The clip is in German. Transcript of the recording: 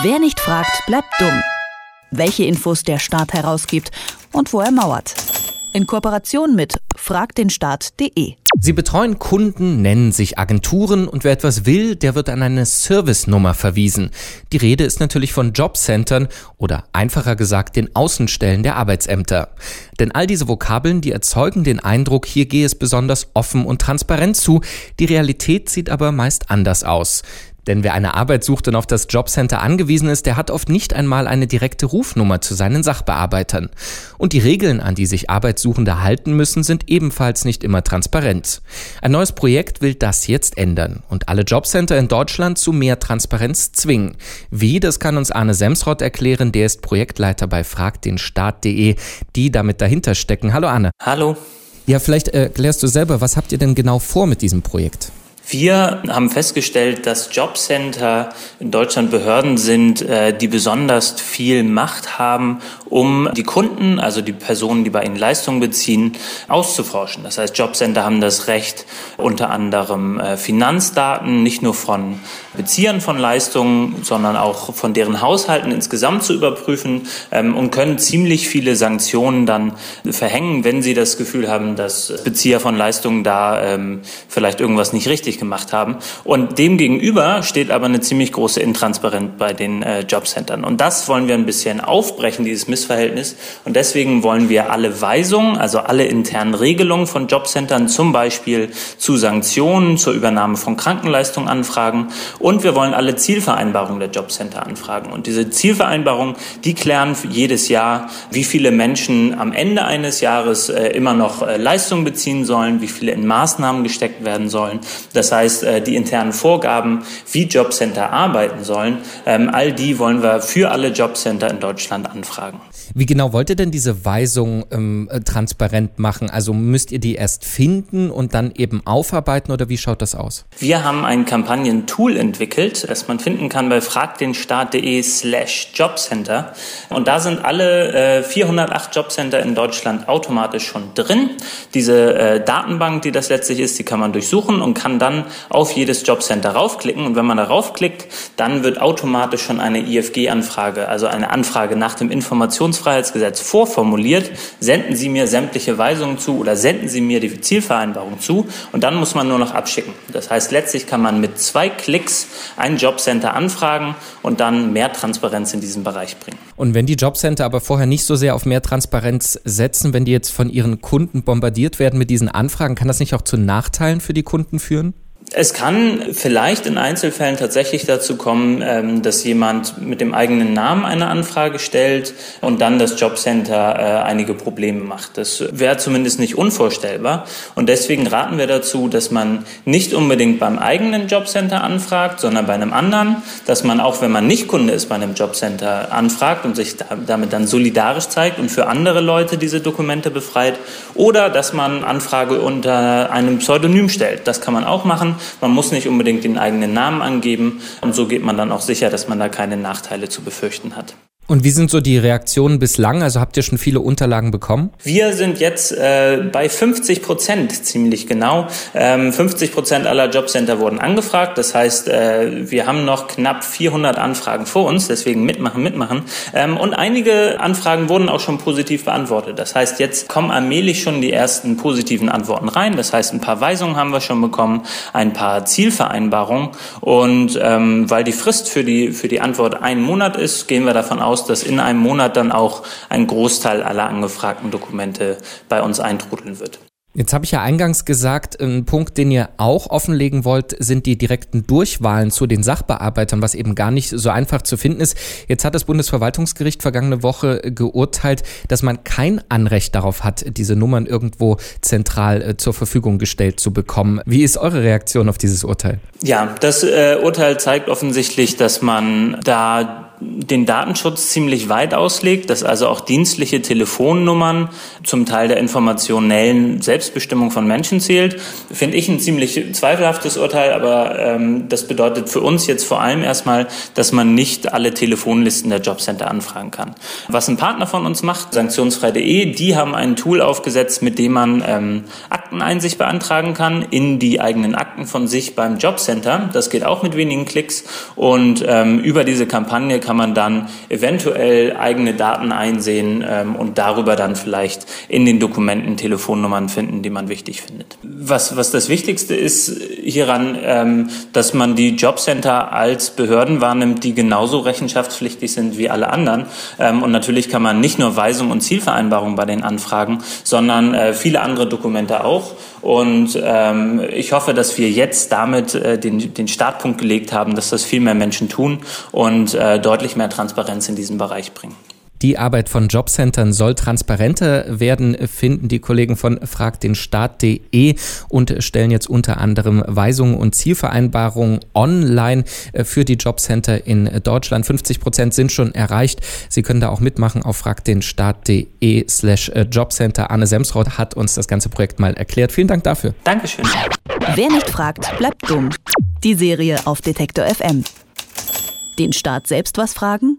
Wer nicht fragt, bleibt dumm. Welche Infos der Staat herausgibt und wo er mauert. In Kooperation mit fragdenstaat.de. Sie betreuen Kunden, nennen sich Agenturen und wer etwas will, der wird an eine Servicenummer verwiesen. Die Rede ist natürlich von Jobcentern oder einfacher gesagt den Außenstellen der Arbeitsämter. Denn all diese Vokabeln, die erzeugen den Eindruck, hier gehe es besonders offen und transparent zu. Die Realität sieht aber meist anders aus. Denn wer eine Arbeit sucht und auf das Jobcenter angewiesen ist, der hat oft nicht einmal eine direkte Rufnummer zu seinen Sachbearbeitern. Und die Regeln, an die sich Arbeitssuchende halten müssen, sind ebenfalls nicht immer transparent. Ein neues Projekt will das jetzt ändern und alle Jobcenter in Deutschland zu mehr Transparenz zwingen. Wie, das kann uns Arne Semsrott erklären, der ist Projektleiter bei fragdenstaat.de, die damit dahinter stecken. Hallo Arne. Hallo. Ja, vielleicht erklärst du selber, was habt ihr denn genau vor mit diesem Projekt? Wir haben festgestellt, dass Jobcenter in Deutschland Behörden sind, äh, die besonders viel Macht haben, um die Kunden, also die Personen, die bei ihnen Leistungen beziehen, auszuforschen. Das heißt, Jobcenter haben das Recht, unter anderem äh, Finanzdaten nicht nur von Beziehern von Leistungen, sondern auch von deren Haushalten insgesamt zu überprüfen ähm, und können ziemlich viele Sanktionen dann verhängen, wenn sie das Gefühl haben, dass Bezieher von Leistungen da ähm, vielleicht irgendwas nicht richtig gemacht haben. Und demgegenüber steht aber eine ziemlich große Intransparenz bei den äh, Jobcentern. Und das wollen wir ein bisschen aufbrechen, dieses Missverhältnis. Und deswegen wollen wir alle Weisungen, also alle internen Regelungen von Jobcentern, zum Beispiel zu Sanktionen, zur Übernahme von Krankenleistungen anfragen. Und wir wollen alle Zielvereinbarungen der Jobcenter anfragen. Und diese Zielvereinbarungen, die klären jedes Jahr, wie viele Menschen am Ende eines Jahres äh, immer noch äh, Leistungen beziehen sollen, wie viele in Maßnahmen gesteckt werden sollen. Das heißt, äh, die internen Vorgaben, wie Jobcenter arbeiten sollen, ähm, all die wollen wir für alle Jobcenter in Deutschland anfragen. Wie genau wollt ihr denn diese Weisung ähm, äh, transparent machen? Also müsst ihr die erst finden und dann eben aufarbeiten oder wie schaut das aus? Wir haben ein Kampagnentool entwickelt, das man finden kann bei fragdenstaat.de slash Jobcenter. Und da sind alle äh, 408 Jobcenter in Deutschland automatisch schon drin. Diese äh, Datenbank, die das letztlich ist, die kann man durchsuchen und kann dann auf jedes Jobcenter raufklicken. Und wenn man darauf klickt, dann wird automatisch schon eine IFG-Anfrage, also eine Anfrage nach dem Informationsfreiheitsgesetz vorformuliert. Senden Sie mir sämtliche Weisungen zu oder senden Sie mir die Zielvereinbarung zu. Und dann muss man nur noch abschicken. Das heißt, letztlich kann man mit zwei Klicks ein Jobcenter anfragen und dann mehr Transparenz in diesem Bereich bringen. Und wenn die Jobcenter aber vorher nicht so sehr auf mehr Transparenz setzen, wenn die jetzt von ihren Kunden bombardiert werden mit diesen Anfragen, kann das nicht auch zu Nachteilen für die Kunden führen? Es kann vielleicht in Einzelfällen tatsächlich dazu kommen, ähm, dass jemand mit dem eigenen Namen eine Anfrage stellt und dann das Jobcenter äh, einige Probleme macht. Das wäre zumindest nicht unvorstellbar. Und deswegen raten wir dazu, dass man nicht unbedingt beim eigenen Jobcenter anfragt, sondern bei einem anderen, dass man auch, wenn man nicht Kunde ist, bei einem Jobcenter anfragt und sich damit dann solidarisch zeigt und für andere Leute diese Dokumente befreit. Oder dass man Anfrage unter einem Pseudonym stellt. Das kann man auch machen. Man muss nicht unbedingt den eigenen Namen angeben und so geht man dann auch sicher, dass man da keine Nachteile zu befürchten hat. Und wie sind so die Reaktionen bislang? Also habt ihr schon viele Unterlagen bekommen? Wir sind jetzt äh, bei 50 Prozent ziemlich genau. Ähm, 50 Prozent aller Jobcenter wurden angefragt. Das heißt, äh, wir haben noch knapp 400 Anfragen vor uns. Deswegen mitmachen, mitmachen. Ähm, und einige Anfragen wurden auch schon positiv beantwortet. Das heißt, jetzt kommen allmählich schon die ersten positiven Antworten rein. Das heißt, ein paar Weisungen haben wir schon bekommen, ein paar Zielvereinbarungen. Und ähm, weil die Frist für die für die Antwort ein Monat ist, gehen wir davon aus aus, dass in einem Monat dann auch ein Großteil aller angefragten Dokumente bei uns eintrudeln wird. Jetzt habe ich ja eingangs gesagt, ein Punkt, den ihr auch offenlegen wollt, sind die direkten Durchwahlen zu den Sachbearbeitern, was eben gar nicht so einfach zu finden ist. Jetzt hat das Bundesverwaltungsgericht vergangene Woche geurteilt, dass man kein Anrecht darauf hat, diese Nummern irgendwo zentral äh, zur Verfügung gestellt zu bekommen. Wie ist eure Reaktion auf dieses Urteil? Ja, das äh, Urteil zeigt offensichtlich, dass man da den Datenschutz ziemlich weit auslegt, dass also auch dienstliche Telefonnummern zum Teil der informationellen Selbstbestimmung von Menschen zählt, finde ich ein ziemlich zweifelhaftes Urteil, aber ähm, das bedeutet für uns jetzt vor allem erstmal, dass man nicht alle Telefonlisten der Jobcenter anfragen kann. Was ein Partner von uns macht, sanktionsfrei.de, die haben ein Tool aufgesetzt, mit dem man ähm, Akteneinsicht beantragen kann in die eigenen Akten von sich beim Jobcenter. Das geht auch mit wenigen Klicks und ähm, über diese Kampagne kann man dann eventuell eigene Daten einsehen ähm, und darüber dann vielleicht in den Dokumenten Telefonnummern finden, die man wichtig findet. Was, was das Wichtigste ist hieran, ähm, dass man die Jobcenter als Behörden wahrnimmt, die genauso rechenschaftspflichtig sind wie alle anderen. Ähm, und natürlich kann man nicht nur Weisung und Zielvereinbarungen bei den Anfragen, sondern äh, viele andere Dokumente auch. Und ähm, ich hoffe, dass wir jetzt damit äh, den, den Startpunkt gelegt haben, dass das viel mehr Menschen tun und äh, deutlich mehr Transparenz in diesem Bereich bringen. Die Arbeit von Jobcentern soll transparenter werden, finden die Kollegen von fragdenstaat.de und stellen jetzt unter anderem Weisungen und Zielvereinbarungen online äh, für die Jobcenter in Deutschland. 50 Prozent sind schon erreicht. Sie können da auch mitmachen auf fragdenstaat.de slash äh, Jobcenter. Anne Semsroth hat uns das ganze Projekt mal erklärt. Vielen Dank dafür. Dankeschön. Wer nicht fragt, bleibt dumm. Die Serie auf Detektor FM. Den Staat selbst was fragen?